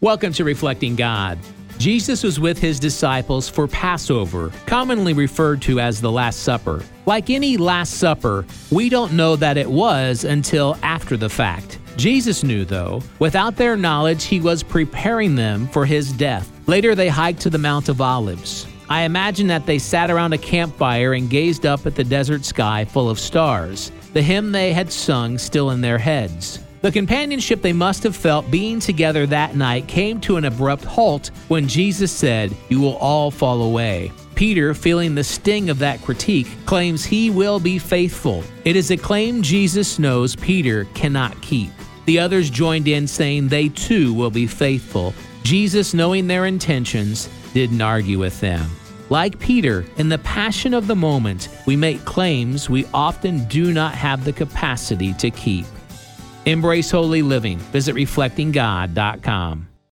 Welcome to Reflecting God. Jesus was with his disciples for Passover, commonly referred to as the Last Supper. Like any Last Supper, we don't know that it was until after the fact. Jesus knew, though. Without their knowledge, he was preparing them for his death. Later, they hiked to the Mount of Olives. I imagine that they sat around a campfire and gazed up at the desert sky full of stars, the hymn they had sung still in their heads. The companionship they must have felt being together that night came to an abrupt halt when Jesus said, You will all fall away. Peter, feeling the sting of that critique, claims he will be faithful. It is a claim Jesus knows Peter cannot keep. The others joined in saying they too will be faithful. Jesus, knowing their intentions, didn't argue with them. Like Peter, in the passion of the moment, we make claims we often do not have the capacity to keep. Embrace holy living. Visit reflectinggod.com.